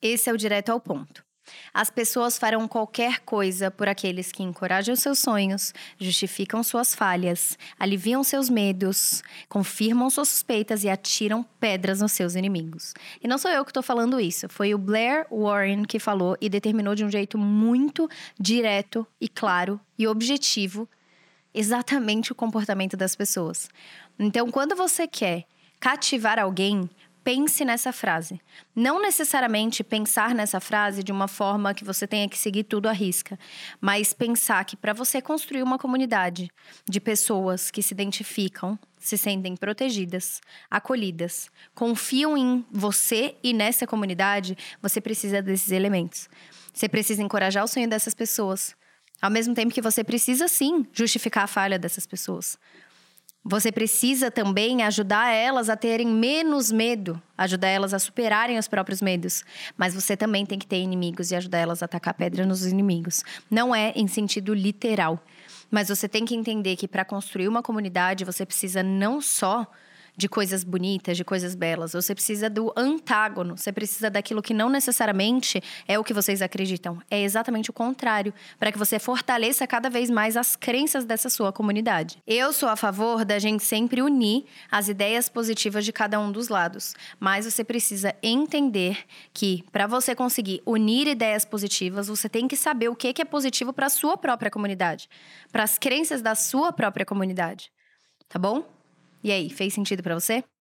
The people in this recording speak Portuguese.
Esse é o direto ao ponto. As pessoas farão qualquer coisa por aqueles que encorajam seus sonhos, justificam suas falhas, aliviam seus medos, confirmam suas suspeitas e atiram pedras nos seus inimigos. E não sou eu que estou falando isso, foi o Blair Warren que falou e determinou de um jeito muito direto e claro e objetivo exatamente o comportamento das pessoas. Então, quando você quer cativar alguém, pense nessa frase. Não necessariamente pensar nessa frase de uma forma que você tenha que seguir tudo à risca, mas pensar que para você construir uma comunidade de pessoas que se identificam, se sentem protegidas, acolhidas, confiam em você e nessa comunidade, você precisa desses elementos. Você precisa encorajar o sonho dessas pessoas, ao mesmo tempo que você precisa sim justificar a falha dessas pessoas. Você precisa também ajudar elas a terem menos medo, ajudar elas a superarem os próprios medos. Mas você também tem que ter inimigos e ajudar elas a atacar pedra nos inimigos. Não é em sentido literal. Mas você tem que entender que para construir uma comunidade, você precisa não só de coisas bonitas, de coisas belas. Você precisa do antágono. Você precisa daquilo que não necessariamente é o que vocês acreditam. É exatamente o contrário, para que você fortaleça cada vez mais as crenças dessa sua comunidade. Eu sou a favor da gente sempre unir as ideias positivas de cada um dos lados, mas você precisa entender que para você conseguir unir ideias positivas, você tem que saber o que é positivo para a sua própria comunidade, para as crenças da sua própria comunidade. Tá bom? E aí, fez sentido para você?